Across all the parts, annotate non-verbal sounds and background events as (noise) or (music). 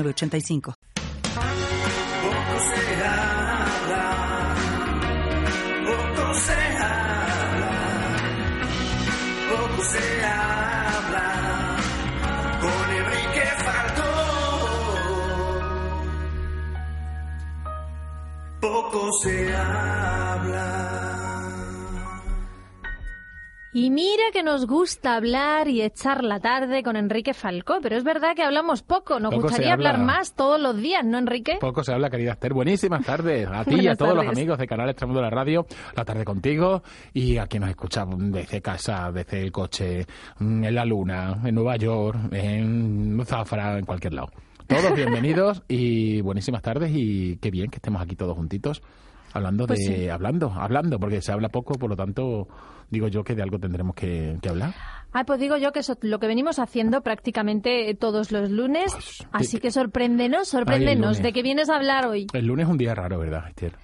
85. Poco se habla, poco se habla, con Enrique Faltó. Poco se habla. Y mira que nos gusta hablar y echar la tarde con Enrique Falcó, pero es verdad que hablamos poco. Nos Poco gustaría habla. hablar más todos los días, ¿no, Enrique? Poco se habla, querida Esther. Buenísimas tardes a (laughs) ti y a todos los amigos de Canal Extremo de la Radio. La tarde contigo y a quien nos escucha desde casa, desde el coche, mm, en la luna, en Nueva York, en Zafra, en cualquier lado. Todos (laughs) bienvenidos y buenísimas tardes y qué bien que estemos aquí todos juntitos hablando Pues de sí. hablando, hablando, porque se habla poco, por lo tanto digo yo que de algo tendremos que, que hablar. Ah, pues digo yo que eso, lo que venimos haciendo prácticamente todos los lunes, Pues, así te- que sorpréndenos, Ay, sorpréndenos, lunes. ¿de qué vienes a hablar hoy? El lunes es un día raro, ¿verdad, Esther?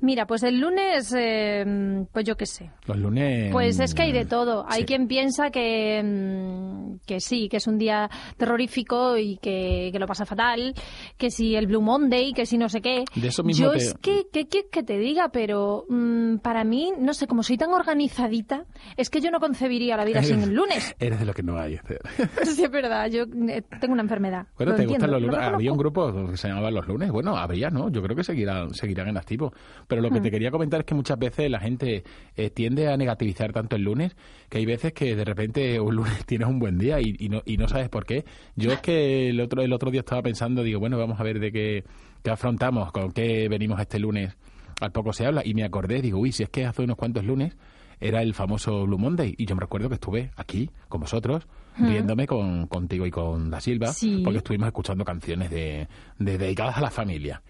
Mira, pues el lunes, eh, pues yo qué sé. Los lunes... Pues es que hay de todo. Hay Sí. quien piensa que, mm, que sí, que es un día terrorífico y que, que lo pasa fatal, que si el Blue Monday, que si no sé qué. De eso mismo Yo te- es que, ¿qué quieres que te diga? Pero mm, para mí, no sé, como soy tan organizadita, es que yo no concebiría la vida sin el lunes. (laughs) Eres de lo que no hay, (laughs) sí, es verdad, yo eh, tengo una enfermedad. Bueno, Lo ¿te entiendo, gustan los lo lunes? Había un grupo que se llamaba Los Lunes. Bueno, habría, ¿no? Yo creo que seguirán, seguirán en activo. Pero lo que Hmm. te quería comentar es que muchas veces la gente eh, tiende a negativizar tanto el lunes que hay veces que de repente un lunes (laughs) tienes un buen día y, y no, y no sabes por qué. Yo es que el otro, el otro día estaba pensando, digo, bueno, vamos a ver de qué, qué afrontamos, con qué venimos este lunes. Al poco se habla y me acordé, digo, uy, si es que hace unos cuantos lunes era el famoso Blue Monday y yo me recuerdo que estuve aquí con vosotros riéndome con, contigo y con Da Silva Sí. porque estuvimos escuchando canciones de, de dedicadas a la familia.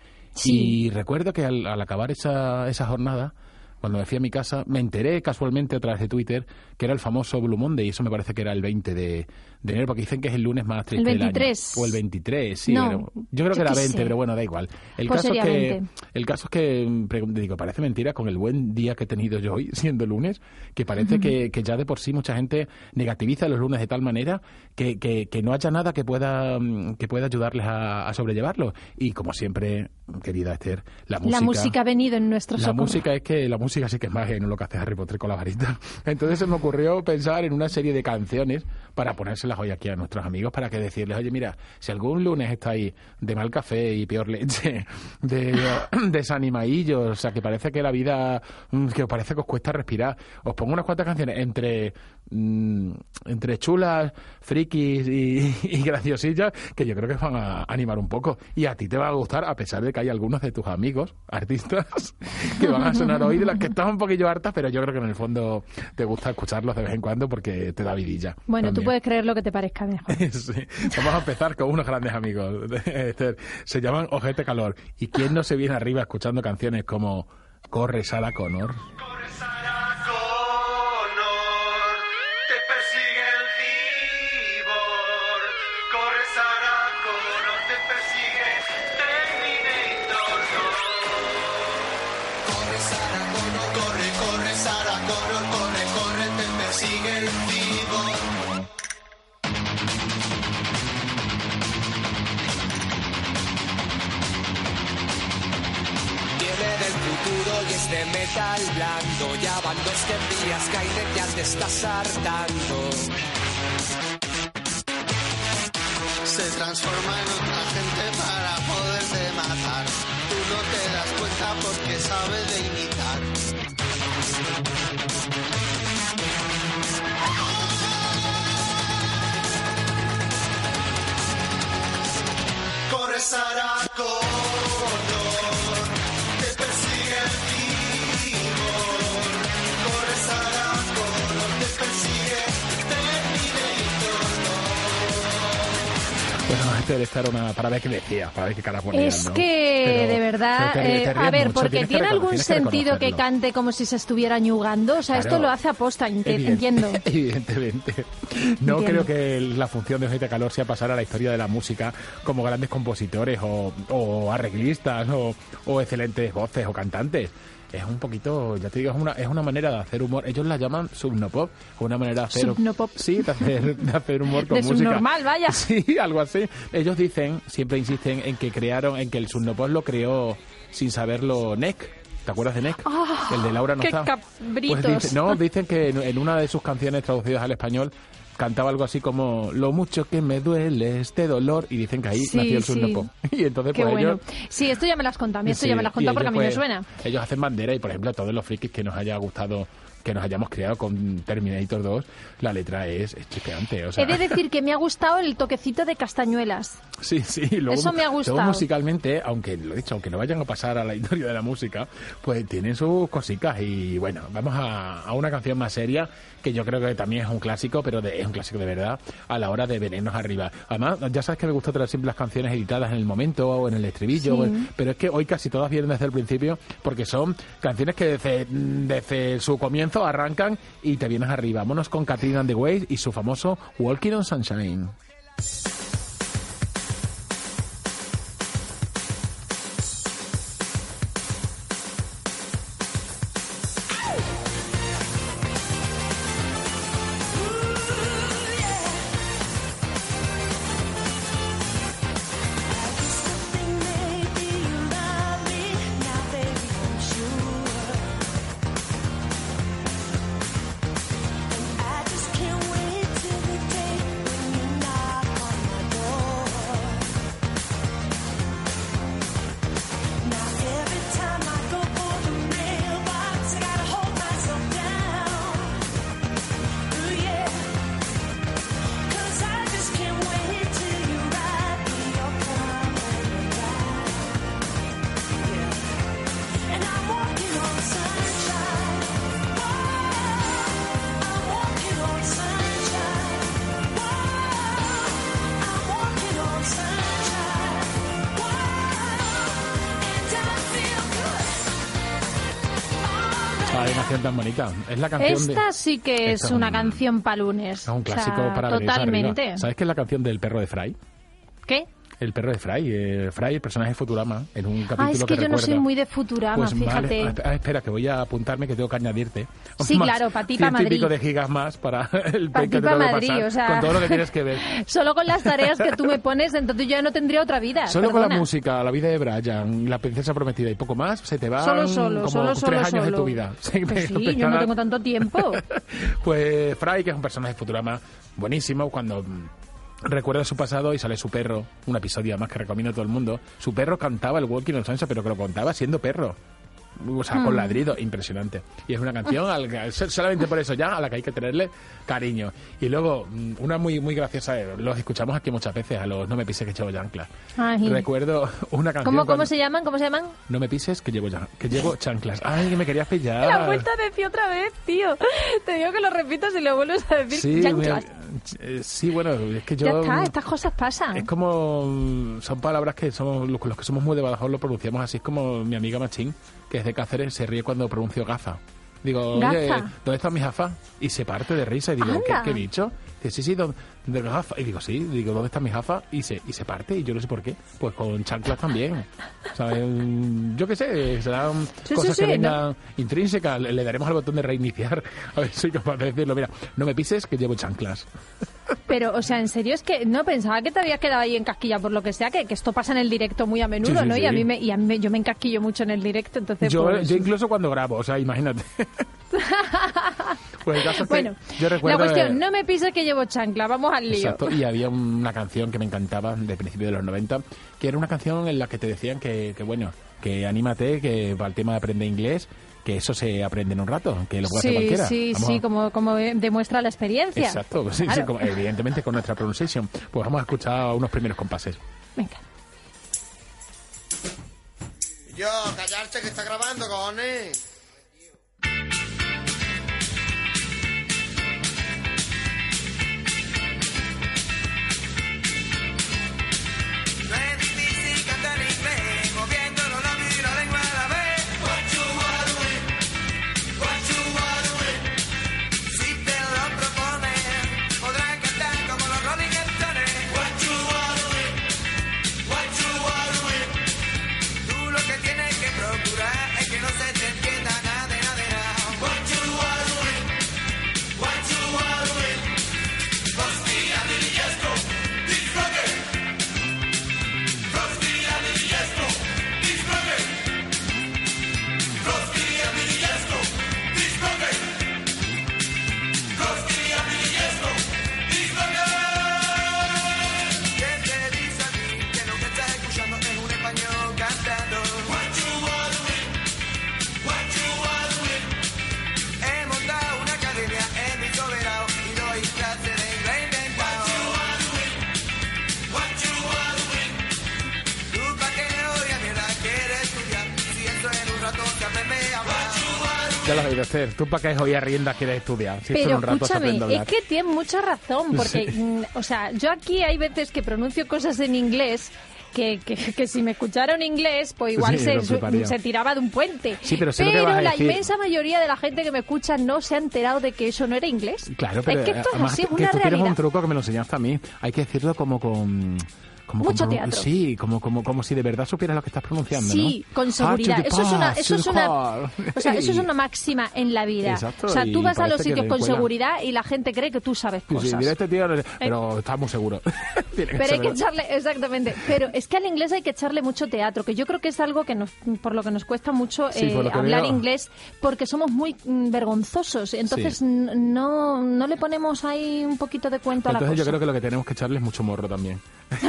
Y recuerdo que al, al acabar esa, esa jornada, cuando me fui a mi casa, me enteré casualmente a través de Twitter que era el famoso Blue Monday, y eso me parece que era el 20 de, de enero, porque dicen que es el lunes más triste El del año. 23. O el 23, sí. No, pero yo creo yo que era qué 20, sé. pero bueno, da igual. El Pues caso es que 20. el caso es que digo, parece mentira con el buen día que he tenido yo hoy, (laughs) siendo lunes, que parece que, que ya de por sí mucha gente negativiza los lunes de tal manera que, que, que no haya nada que pueda mm, que pueda ayudarles a, a sobrellevarlo. Y como siempre, querida Esther, la música. La música ha venido en nuestro La socorro. música es que la música sí que es magia y no lo que hace Harry Potter con la varita. (laughs) Entonces se me ocurrió pensar en una serie de canciones para ponérselas hoy aquí a nuestros amigos para que decirles, oye, mira, si algún lunes estáis de mal café y peor leche, (laughs) de (coughs) desanimadillos, o sea, que parece que la vida, mm, que os parece que os cuesta respirar, os pongo unas cuantas canciones. Entre mm, entre chulas, frikis y, (laughs) y graciosillas que yo creo que van a animar un poco. Y a ti te va a gustar, a pesar de que hay algunos de tus amigos, artistas, (laughs) que van a sonar hoy de las que estás un poquillo hartas, pero yo creo que en el fondo te gusta escucharlos de vez en cuando porque te da vidilla. Bueno, tú también. puedes creer lo que te parezca mejor. (laughs) Sí. Vamos a empezar con unos grandes amigos. Se llaman Ojete Calor. ¿Y quién no se viene arriba escuchando canciones como Corre Sara Connor? Corre estás hartando. Se transforma en otra gente para poderte matar. Tú no te das cuenta porque sabe de Twitter esta era una, para ver qué decía, para ver qué cara ponía. Es ¿no? que, Pero- de verdad, eh, a ver, mucho, porque que tiene algún que sentido que reconocerlo. cante como si se estuviera ñugando. O sea, esto Claro. lo hace aposta, Evidente- entiendo. (laughs) Evidentemente. No Entiendo. creo que la función de Ojete Calor sea pasar a la historia de la música como grandes compositores o, o arreglistas o, o excelentes voces o cantantes. Es un poquito, ya te digo, es una, es una manera de hacer humor. Ellos la llaman subnopop, una manera de hacer... Subnopop. Sí, de hacer, de hacer humor con De música. subnormal, vaya. (laughs) Sí, algo así. Ellos dicen, siempre insisten en que crearon, en que el subnopop lo creó sin saberlo NEC. ¿Te acuerdas de NEC? Ah, el de Laura no qué está. cabritos. Pues dice- no, (laughs) dicen que en, en una de sus canciones traducidas al español cantaba algo así como lo mucho que me duele este dolor y dicen que ahí Sí, nació el sí. (laughs) Y entonces Qué pues bueno. ellos Sí, esto ya me lo has contado. A mí esto Sí, ya me y contado porque a mí me pues, suena. Ellos hacen bandera y, por ejemplo, a todos los frikis que nos haya gustado, que nos hayamos criado con Terminator 2, la letra es, es chispeante. O sea, He de decir que me ha gustado el toquecito de castañuelas. Sí, sí. Luego, Eso me ha luego gustado. musicalmente, aunque lo he dicho, aunque no vayan a pasar a la historia de la música, pues tienen sus cositas. Y bueno, vamos a, a una canción más seria, que yo creo que también es un clásico, pero de- es un clásico de verdad, a la hora de venirnos arriba. Además, ya sabes que me gusta traer siempre las canciones editadas en el momento o en el estribillo, Sí. en- pero es que hoy casi todas vienen desde el principio, porque son canciones que desde, desde su comienzo arrancan y te vienes arriba. Vámonos con Katrina and the y su famoso Walking on Sunshine. Canción tan bonita. Es la canción de... Esta sí que es una un- canción para lunes. Es un O sea, clásico para Totalmente. ¿Sabes qué es la canción del perro de Fry? El perro de Fry. eh, Fry, el personaje de Futurama, en un capítulo Ah, es que yo no soy muy de Futurama, Pues fíjate. vale. Ah, espera, que voy a apuntarme que tengo que añadirte. Sí, claro, pa' ti, pa' ciento y pico Madrid. de gigas más para (laughs) el Pa' que te tengo que Madrid, pasar, o sea. con todo lo que tienes que ver. (laughs) Solo con las tareas que tú me pones, entonces yo ya no tendría otra vida. Solo con la música, la vida de Brian, la princesa prometida y poco más, se te van Solo, solo, como solo, tres solo, años de solo. tu vida. (laughs) Pues sí, yo no tengo tanto tiempo. Pues Fry, que es un personaje de Futurama buenísimo, cuando recuerda su pasado y sale su perro, un episodio además que recomiendo a todo el mundo, su perro cantaba el Walking on Sunshine, pero que lo contaba siendo perro. O sea, Hmm. con ladrido, impresionante. Y es una canción al solamente por eso ya a la que hay que tenerle cariño. Y luego, mm, una muy muy graciosa, eh, los escuchamos aquí muchas veces, a los No me pises que llevo chanclas. Ay. Recuerdo una canción. ¿Cómo, cómo cuando- se llaman? ¿Cómo se llaman? No me pises que llevo, ya- que llevo chanclas. Ay, que me querías (laughs) pillar. La vuelta a decir otra vez, tío. Te digo que lo repitas y lo vuelves a decir. Sí, Chanclas. me- eh, sí, bueno, es que yo... Ya está, estas cosas pasan. Es como... mm, Son palabras que somos los, los que somos muy de Badajoz lo pronunciamos así. Es como mi amiga Machín, que es de Cáceres, se ríe cuando pronuncio gafa. Digo, oye. ¿dónde está mi gafa? Y se parte de risa y digo, ¿qué, qué he dicho? Dice, sí, sí, ¿dónde, de gafa? Y digo, sí, digo, ¿dónde está mi gafa? Y se, y se parte y yo no sé por qué. Pues con chanclas también. ¿Sabes? Mm, Yo qué sé, serán Sí, cosas sí, que vengan intrínsecas. Le, le daremos al botón de reiniciar. (laughs) A ver si soy capaz de decirlo. Mira, no me pises que llevo chanclas. Pero, o sea, en serio es que no pensaba que te habías quedado ahí en casquilla por lo que sea, que, que esto pasa en el directo muy a menudo, ¿no? Y a mí, me, y a mí me- yo me encasquillo mucho en el directo, entonces. Yo, pues, yo incluso cuando grabo, o sea, imagínate. (laughs) (laughs) pues el caso es que Bueno, yo recuerdo... la cuestión, no me pises que llevo chancla, vamos al lío. Exacto, y había una canción que me encantaba de principio de los 90, que era una canción en la que te decían que, que bueno, que anímate, que para el tema de aprender inglés, que eso se aprende en un rato, que lo puede hacer Sí, cualquiera. sí, Vamos sí, a- como, como demuestra la experiencia. Exacto, sí, sí, Claro. como- evidentemente con nuestra pronunciación. Pues vamos a escuchar unos primeros compases. Venga. Yo, callarse que está grabando, cojones. A. ¿Tú para qué hoy a riendas quieres estudiar? Si Pero un rato escúchame, a es que tienes mucha razón, porque, mm, o sea, yo aquí hay veces que pronuncio cosas en inglés que, que, que si me escuchara en inglés, pues igual Sí, se, se tiraba de un puente. Sí, pero sé lo que vas a la decir. inmensa mayoría de la gente que me escucha no se ha enterado de que eso no era inglés. Claro, pero es que esto es así, es que una tú realidad. un truco que me lo enseñaste a mí. Hay que decirlo como con... Como, Mucho como- teatro. Sí, como, como, como si de verdad supieras lo que estás pronunciando, Sí, ¿no? con seguridad. Ah, the Eso es una, eso es una, o sea, eso es (laughs) una máxima en la vida. Exacto, o sea, tú vas a los sitios con seguridad y la gente cree que tú sabes Sí, sí, cosas. mira este tío, sé, pero está muy seguro. (laughs) Tiene Pero hay que echarle, exactamente. Pero es que al inglés hay que echarle mucho teatro, que yo creo que es algo que nos, por lo que nos cuesta mucho Sí, eh, hablar veo. inglés, porque somos muy mm, vergonzosos. Entonces Sí. no, no le ponemos ahí un poquito de cuento a la Entonces yo cosa. creo que lo que tenemos que echarle es mucho morro también. (laughs)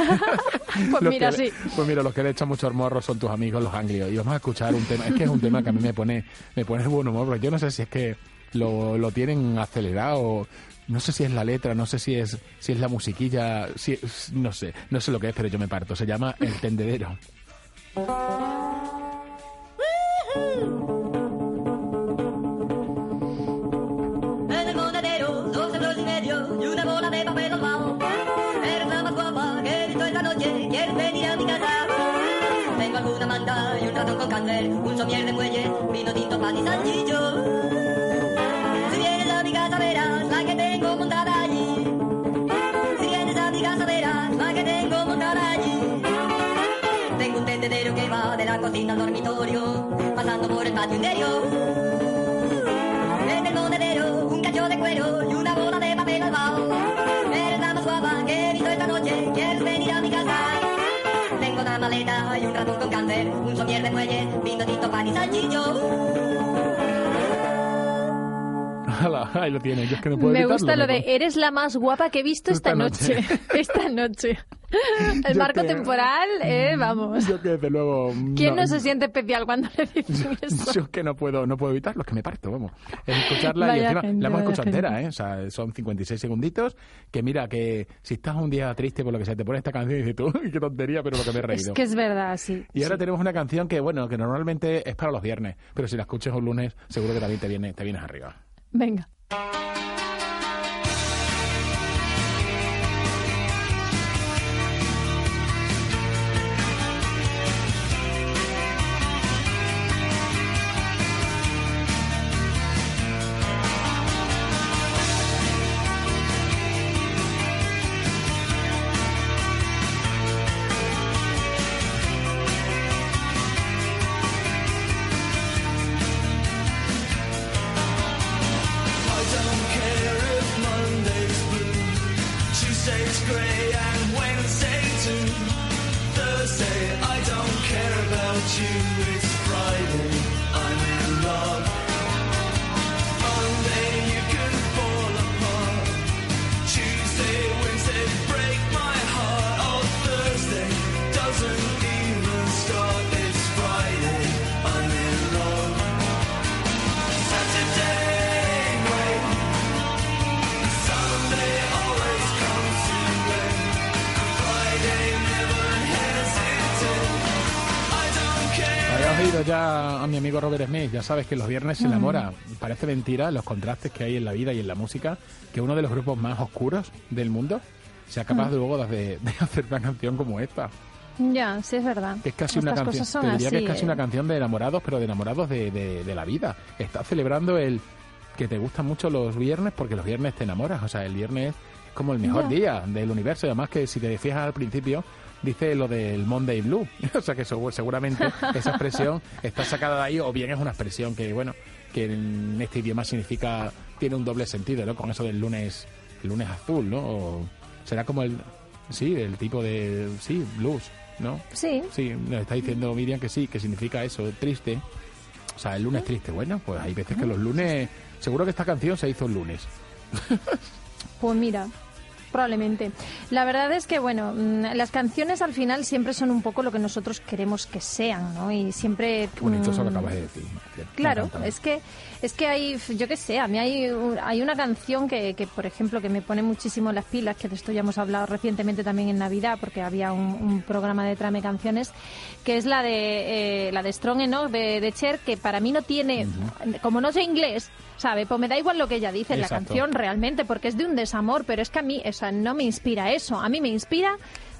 Pues Los mira, le- sí. Pues mira, los que le echan mucho morro son tus amigos, los anglios. Y vamos a escuchar un tema. Es que es un tema que a mí me pone, me pone de buen humor, porque yo no sé si es que lo, lo tienen acelerado. No sé si es la letra, no sé si es si es la musiquilla, si, no sé, no sé lo que es, pero yo me parto. Se llama El Tendedero. En el monedero, dos euros y medio y una bola de papel ahumado. Noche, quieres venir a mi casa. Tengo alguna manta y un ratón con candel, un somier de muelle, vino tinto, pan y salchicho. Si vienes a mi casa verás la que tengo montada allí. Si vienes a mi casa verás la que tengo montada allí. Tengo un tendedero que va de la cocina al dormitorio, pasando por el patio interior. En el monedero, un cacho de cuero y una bola de papel albao. Tengo una maleta y un ratón con cáncer, un somier de muelle, vino tinto, pan y salchicho. Ala, Ahí lo tiene, yo es que no puedo Me evitarlo, gusta lo de eres la más guapa que he visto esta, Esta noche. noche. (laughs) esta noche. (laughs) El marco que- temporal, eh, vamos. Yo que desde luego... ¿Quién no se siente especial cuando le (laughs) dicen eso? Yo es que no puedo, no puedo evitarlo, es que me parto, vamos. Es escucharla y Vaya encima gente, la hemos escuchado entera, ¿eh? O sea, son 56 segunditos. Que mira, que si estás un día triste por lo que sea, te pone esta canción y dices tú, "Uy, qué tontería, pero lo que me he Es reído. que es verdad, sí. Y ahora sí. tenemos una canción que, bueno, que normalmente es para los viernes, pero si la escuchas un lunes, seguro que también te, viene, te vienes arriba. Venga. A mi amigo Robert Smith, ya sabes que los viernes se enamora. Parece mentira los contrastes que hay en la vida y en la música, que uno de los grupos más oscuros del mundo sea capaz luego de, de (laughs) hacer una canción como esta. Ya, sí es verdad. Que es casi una canción, te diría que es casi eh. una canción de enamorados, pero de enamorados de, de- de la vida. Está celebrando el que te gustan mucho los viernes porque los viernes te enamoras. O sea, el viernes es como el mejor Ya. día del universo. Y además que si te fijas al principio, dice lo del Monday Blue. (laughs) o sea que segu- seguramente esa expresión está sacada de ahí o bien es una expresión que, bueno, que en este idioma significa, tiene un doble sentido, ¿no? Con eso del lunes, el lunes azul, ¿no? O será como el, sí, el tipo de, sí, blues, ¿no? Sí, Sí, nos está diciendo Miriam que sí, que significa eso, triste. O sea, el lunes triste. Bueno, pues hay veces que los lunes... Seguro que esta canción se hizo el lunes. (laughs) pues mira. Probablemente. La verdad es que, bueno, mm, las canciones al final siempre son un poco lo que nosotros queremos que sean, ¿no? Y siempre... Qué bonito eso que mm, acabas de decir. Claro, es que es que hay, yo qué sé, a mí hay, hay una canción que, que, por ejemplo, que me pone muchísimo las pilas, que de esto ya hemos hablado recientemente también en Navidad, porque había un, un programa de Trame Canciones, que es la de eh, la de Strong Enough de, de Cher, que para mí no tiene, como no sé inglés, ¿sabe? Pues me da igual lo que ella dice en la canción realmente, porque es de un desamor, pero es que a mí, sea, no me inspira eso, a mí me inspira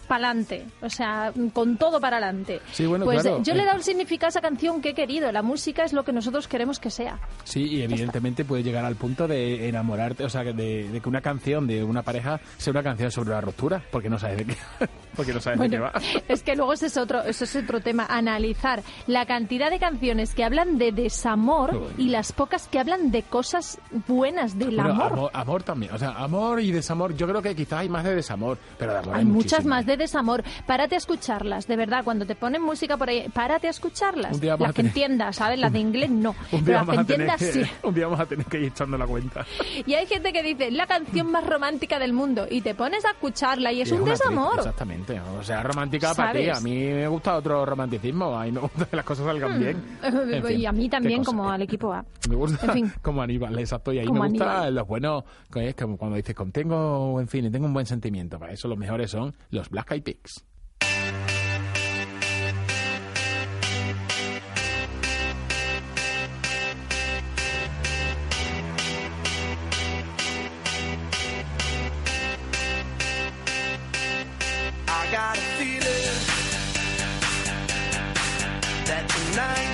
pa'lante, o sea, con todo para adelante. Sí, bueno, pues claro, yo le he dado el significado a esa canción que he querido. La música es lo que nosotros queremos que sea. Sí, y evidentemente puede llegar al punto de enamorarte, o sea, de, de que una canción de una pareja sea una canción sobre la ruptura, porque no sabes de qué, (laughs) porque no sabes de qué Bueno, va. (laughs) es que luego ese es otro, eso es otro tema, analizar la cantidad de canciones que hablan de desamor y las pocas que hablan de cosas buenas del Bueno, amor. amor, amor también, o sea, amor y desamor, yo creo que quizás hay más de desamor, pero de amor hay, Hay muchas más de desamor. Párate a escucharlas, de verdad. Cuando te ponen música por ahí, párate a escucharlas. Las que tener- entiendas, ¿sabes? Las de inglés no. (laughs) Pero las que entiendas que, sí. un día vamos a tener que ir echando la cuenta. (laughs) Y hay gente que dice, la canción más romántica del mundo. Y te pones a escucharla y es Y un una triste, desamor. exactamente, o sea, romántica para ti. ¿Sabes? A mí me gusta otro romanticismo, a mí me gusta que las cosas salgan bien. (laughs) En fin, y a mí también, como al equipo A. Me gusta En fin. como Aníbal, exacto. Y ahí Como me gusta Aníbal. los buenos, es como cuando dices, tengo, en fin, tengo un buen sentimiento. Para eso los mejores son los I got a feeling that tonight's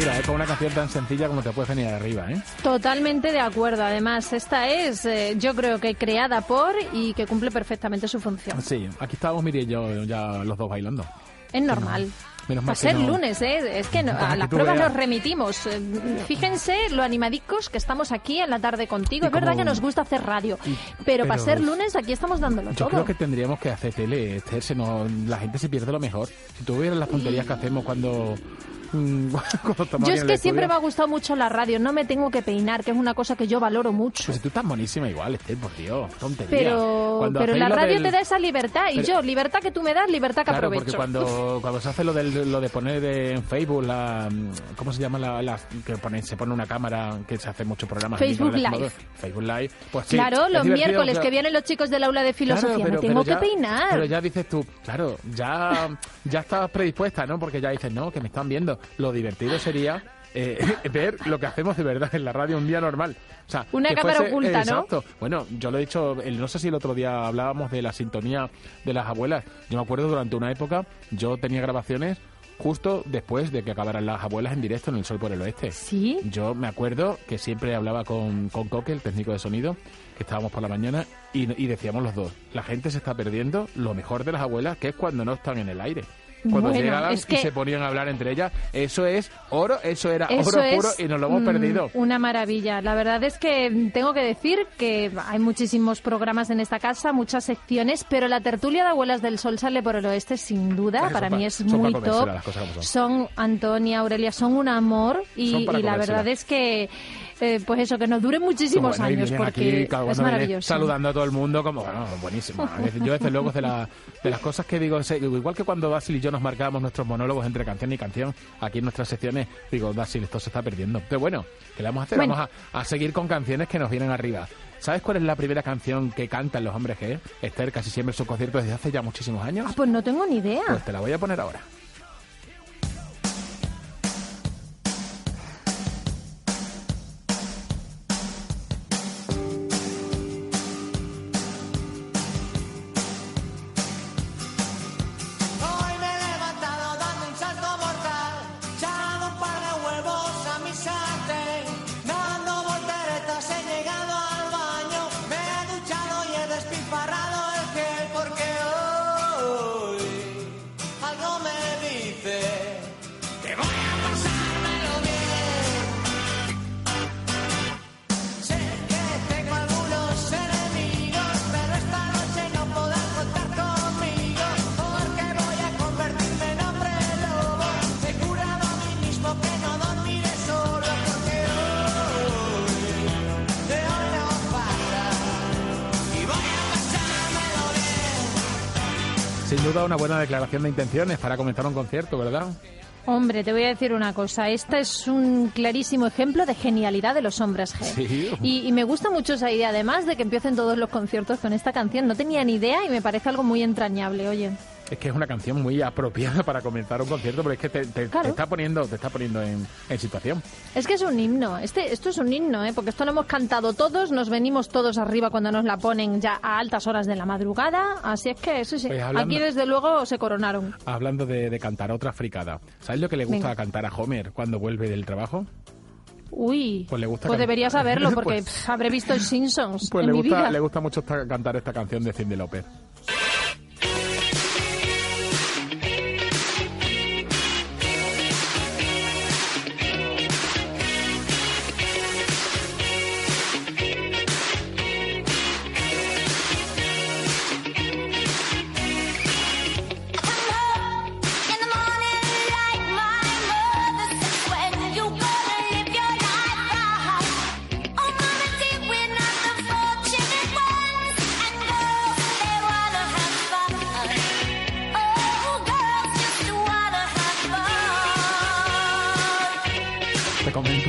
mentira, ¿eh? Con una canción tan sencilla como te puedes venir arriba, ¿eh? Totalmente de acuerdo. Además, esta es, eh, yo creo que creada por y que cumple perfectamente su función. Sí, aquí estábamos Miri y yo ya los dos bailando. Es normal. Menos Va a ser no- lunes, ¿eh? Es que no- (laughs) a las pruebas veas. nos remitimos. Eh, Fíjense lo animadicos que estamos aquí en la tarde contigo. Y es verdad que nos gusta hacer radio, y- pero, para ser lunes aquí estamos dándolo Yo todo. creo que tendríamos que hacer tele, Esther, nos- la gente se pierde lo mejor. Si tú vieras las tonterías que hacemos cuando, (laughs) Yo aquí es que siempre me ha gustado mucho la radio, no me tengo que peinar, que es una cosa que yo valoro mucho. Pues si tú estás monísima igual, Esther, por Dios, tontería. Pero, Cuando pero la radio del- te da esa libertad y Pero- yo, libertad que tú me das, libertad que Claro, aprovecho. porque cuando, (laughs) cuando se hace lo, del, lo de poner en Facebook, la, ¿cómo se llama? La, la- que pone, se pone una cámara que se hace muchos programas. Facebook Live. Facebook Live. Pues sí, claro, los miércoles que vienen los chicos del aula de filosofía, Claro, pero- me tengo ya- que peinar. Pero ya dices tú, claro, ya, ya estás predispuesta, ¿no? Porque ya dices, no, que me están viendo. Lo divertido sería eh, (laughs) ver lo que hacemos de verdad en la radio un día normal. O sea, Una cámara fuese- oculta, ¿no? Exacto. Bueno, yo lo he dicho, el- no sé si el otro día hablábamos de la sintonía de las abuelas. Yo me acuerdo durante una época, yo tenía grabaciones justo después de que acabaran las abuelas en directo en El Sol por el Oeste. Sí. Yo me acuerdo que siempre hablaba con, con Coque, el técnico de sonido, que estábamos por la mañana, y, y decíamos los dos, la gente se está perdiendo lo mejor de las abuelas, que es cuando no están en el aire. Cuando Bueno, llegaban es y se ponían a hablar entre ellas, eso es oro, eso era Eso oro puro y nos lo hemos mm, perdido. Una maravilla. La verdad es que tengo que decir que hay muchísimos programas en esta casa, muchas secciones, pero la tertulia de Abuelas del Sol sale por el oeste sin duda. Para pa- mí es muy top. son. Son Antonia, Aurelia, son un amor y, la verdad es que, eh, pues eso, que nos duren muchísimos Bueno, años porque aquí, cada es maravilloso. saludando a todo el mundo como, bueno, buenísimo. Yo desde luego de, la- de las cosas que digo, igual que cuando Basil y yo nos marcábamos nuestros monólogos entre canción y canción, aquí en nuestras secciones, digo, Basil, esto se está perdiendo. Pero bueno, ¿qué le vamos a hacer? Bueno. Vamos a, a seguir con canciones que nos vienen arriba. ¿Sabes cuál es la primera canción que cantan los hombres G? Esther casi siempre en sus conciertos desde hace ya muchísimos años. Ah, pues no tengo ni idea. Pues te la voy a poner ahora. Una buena declaración de intenciones para comenzar un concierto, ¿verdad? Hombre, te voy a decir una cosa. Esta es un clarísimo ejemplo de genialidad de los hombres G. Sí. Y, y me gusta mucho esa idea, además de que empiecen todos los conciertos con esta canción. No tenía ni idea y me parece algo muy entrañable, oye. Es que es una canción muy apropiada para comenzar un concierto, pero es que te, te- Claro. te está poniendo, te está poniendo en, en situación. Es que es un himno. Este, esto es un himno, ¿eh? porque esto lo hemos cantado todos, nos venimos todos arriba cuando nos la ponen ya a altas horas de la madrugada. Así es que, sí, sí. Pues hablando- Aquí desde luego se coronaron. Hablando de, de cantar otra fricada, ¿sabes lo que le gusta Venga. cantar a Homer cuando vuelve del trabajo? Uy, Pues le gusta pues debería saberlo (laughs) porque Pues- habré visto el Simpsons Pues en le mi gusta, vida. le gusta mucho esta- cantar esta canción de Cindy Lauper.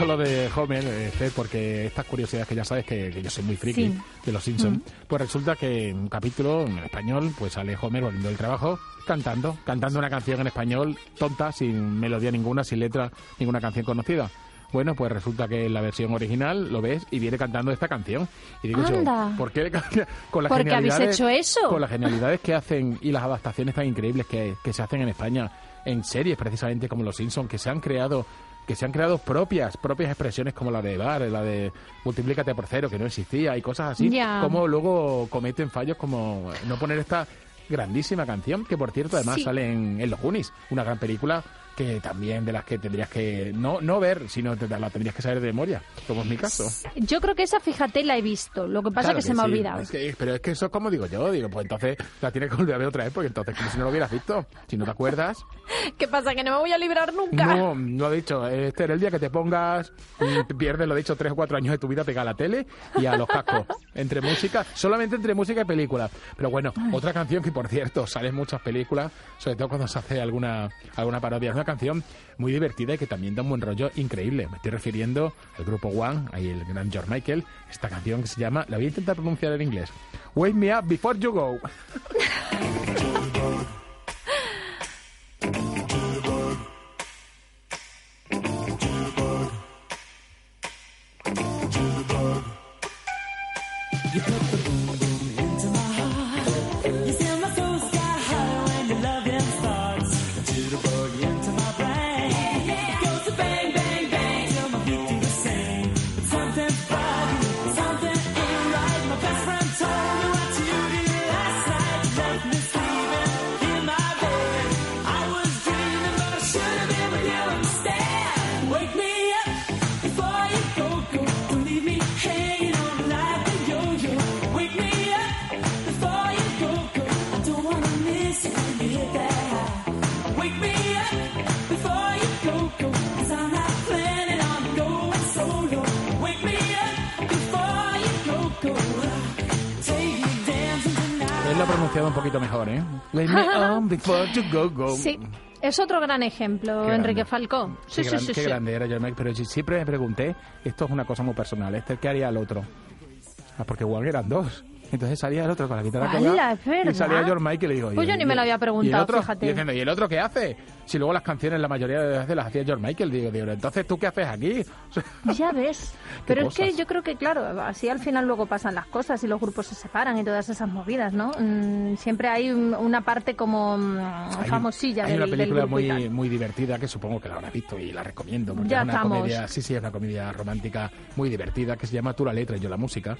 Lo de Homer, este, porque estas curiosidades que ya sabes que, que yo soy muy friki Sí. de los Simpsons, pues resulta que en un capítulo en español, pues sale Homer volviendo del trabajo cantando, cantando una canción en español tonta, sin melodía ninguna, sin letra, ninguna canción conocida. Bueno, pues resulta que en la versión original lo ves y viene cantando esta canción. Y digo yo. ¿por qué (laughs) con las ¿Por qué habéis genialidades- hecho eso? Con las genialidades que hacen y las adaptaciones tan increíbles que, que se hacen en España en series precisamente como Los Simpsons, que se han creado que se han creado propias propias expresiones como la de bar, la de multiplícate por cero, que no existía, y cosas así, como luego cometen fallos como no poner esta grandísima canción, que por cierto además Sí. sale en, en Los Goonies, una gran película que también de las que tendrías que no, no ver, sino te- la tendrías que saber de memoria, como es mi caso. Yo creo que esa, fíjate, la he visto. Lo que pasa Claro que, se me ha sí. olvidado. Es que- pero es que eso es como digo yo, digo, pues entonces la tienes que volver a ver otra vez, porque entonces como si no lo hubieras visto, si no te acuerdas. (laughs) ¿Qué pasa? ¿Que no me voy a librar nunca? No, no he dicho, este era el día que te pongas, y te pierdes, lo he dicho, tres o cuatro años de tu vida pegada a la tele y a los cascos. Entre música, solamente entre música y película. Pero bueno, otra canción que por cierto sale en muchas películas, sobre todo cuando se hace alguna, alguna parodia, es una canción muy divertida y que también da un buen rollo increíble. Me estoy refiriendo al grupo One, ahí el gran George Michael, esta canción que se llama, la voy a intentar pronunciar en inglés, Wake Me Up Before You Go. (laughs) pronunciado un poquito mejor, ¿eh? Wake me (laughs) up before you go, go. Sí, es otro gran ejemplo, Qué Enrique grande. Falcó. Sí, qué sí, gran- sí, qué sí. grande era Michael, pero si- siempre me pregunté, esto es una cosa muy personal, este, ¿qué haría el otro? Ah, porque igual eran dos. Entonces salía el otro con la guitarra ¡Hala, colgada y salía George Michael y digo... Pues ¿y- yo ni me lo había ¿y el preguntado, otro? fíjate. Y diciendo, ¿y el otro qué hace? Si luego las canciones la mayoría de veces las hacía George Michael, digo, digo, entonces ¿tú qué haces aquí? (laughs) Ya ves. Pero es que yo creo que, claro, así al final luego pasan las cosas y los grupos se separan y todas esas movidas, ¿no? Mm, siempre hay un- una parte como mm, Hay- famosilla Hay del, una del película grupo muy, muy divertida que supongo que la habrás visto y la recomiendo porque Ya es una estamos. comedia, sí, sí, es una comedia romántica muy divertida que se llama Tú la letra y yo la música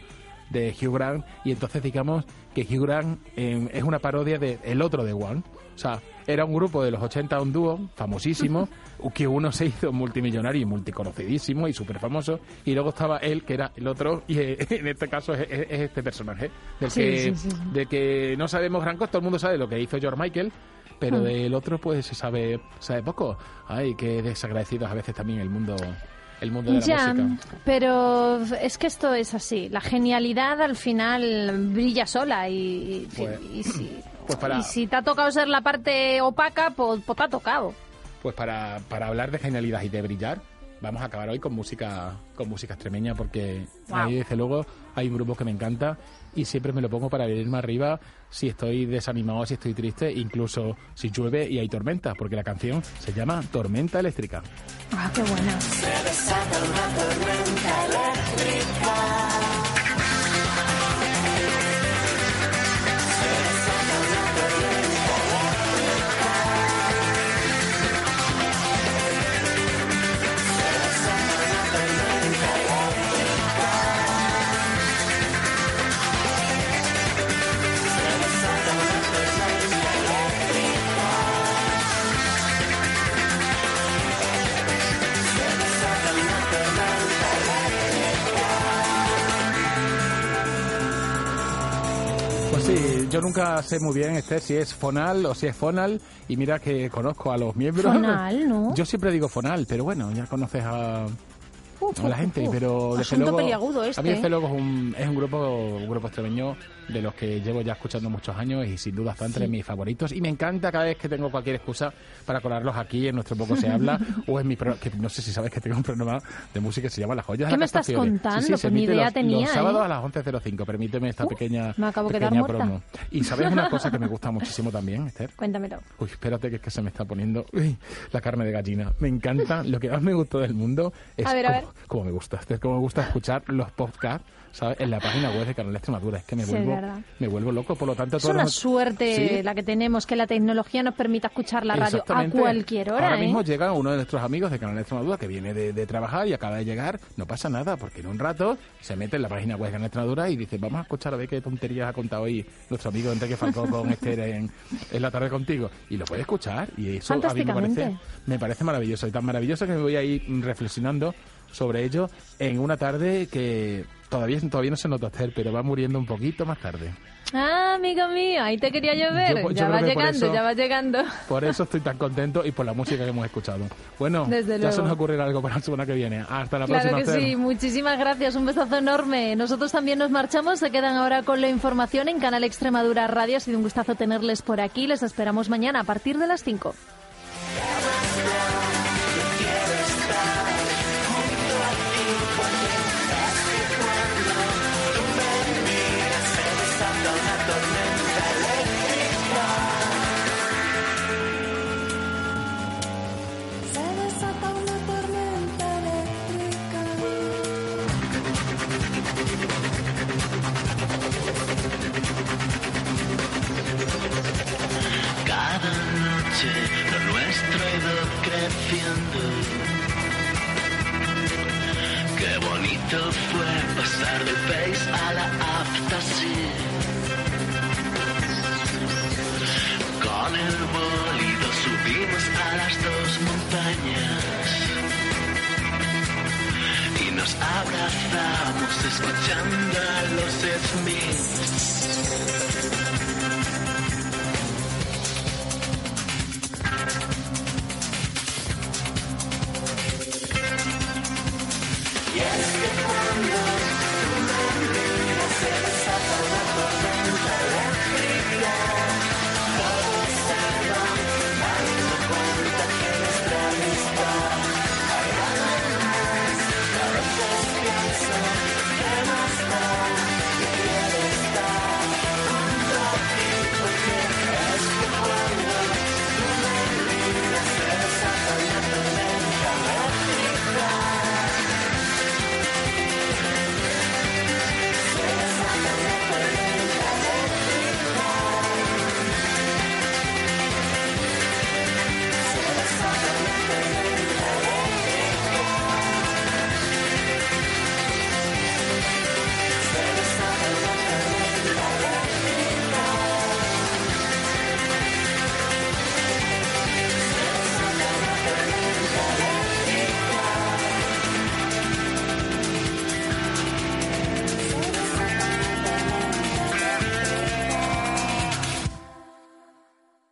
de Hugh Grant y entonces digamos que Hugh Grant eh, es una parodia de el otro de One. O sea, era un grupo de los 80, un dúo famosísimo, (laughs) que uno se hizo multimillonario y multiconocidísimo y súper famoso, y luego estaba él, que era el otro, y eh, (laughs) en este caso es, es- es este personaje, del, Sí, que, sí, sí, que no sabemos gran cosa, todo el mundo sabe lo que hizo George Michael, pero Hmm. del otro pues se sabe, sabe poco. Ay, qué desagradecidos a veces también el mundo, el mundo de la Ya, música. pero es que esto es así. La genialidad al final brilla sola y, y- Pues- y sí. Pues para, Y si te ha tocado ser la parte opaca, pues, pues te ha tocado. pues para, para hablar de genialidad y de brillar, vamos a acabar hoy con música con música extremeña porque Guau. a mí desde luego hay un grupo que me encanta y siempre me lo pongo para venirme arriba si estoy desanimado, si estoy triste, incluso si llueve y hay tormenta, porque la canción se llama Tormenta Eléctrica. Ah, qué buena. Pues sí, yo nunca sé muy bien, Esther, si es Fonal o si es Fonal, y mira que conozco a los miembros. Fonal, ¿no? Yo siempre digo Fonal, pero bueno, ya conoces a, a la gente, pero desde luego, a mí este. desde luego es un, es un grupo un grupo extremeño de los que llevo ya escuchando muchos años y sin duda está entre mis favoritos y me encanta cada vez que tengo cualquier excusa para colarlos aquí en nuestro poco se habla (laughs) o en mi pro- que no sé si sabes que tengo un programa de música que se llama Las joyas de ¿Qué la me estás contando? Sí, sí, Pues ni idea los, tenía, los sábados ¿eh? a las 11.05 permíteme esta Uh, pequeña me acabo de quedar pequeña muerta. promo y sabes una cosa que me gusta (laughs) muchísimo también Esther Cuéntamelo. Uy, espérate que es que se me está poniendo uy, la carne de gallina. Me encanta. Lo que más me gustó del mundo es A ver, a cómo, cómo me gusta. Es como me gusta escuchar los podcasts, ¿sabes? En la página web de Canal Extremadura. Es que me Sí, vuelvo, me vuelvo loco. Por lo tanto, Es una las- suerte Sí. la que tenemos, que la tecnología nos permita escuchar la radio a cualquier hora, Ahora ¿eh? mismo llega uno de nuestros amigos de Canal Extremadura que viene de, de trabajar y acaba de llegar. No pasa nada, porque en un rato se mete en la página web de Canal Extremadura y dice, vamos a escuchar a ver qué tonterías ha contado hoy nuestro amigo Enrique Falcón con (laughs) Esther en, en la tarde contigo. Y lo puede escuchar. Y eso a mí me parece, me parece maravilloso. Y tan maravilloso que me voy a ir reflexionando sobre ello en una tarde que todavía, todavía no se nota hacer, pero va muriendo un poquito más tarde. Ah, amigo mío, ahí te quería yo ver. Yo- yo ya creo va que llegando, eso- ya va llegando. Por eso (laughs) estoy tan contento y por la música que hemos escuchado. Bueno, Desde ya se nos ocurrirá algo para la semana que viene. Hasta la Claro próxima. que Esther. sí, muchísimas gracias, un besazo enorme. Nosotros también nos marchamos, se quedan ahora con la información en Canal Extremadura Radio. Ha sido un gustazo tenerles por aquí, les esperamos mañana a partir de las 5. Bonito fue pasar del pace a la aptasía. Con el bólido subimos a las dos montañas. Y nos abrazamos escuchando a los Smiths.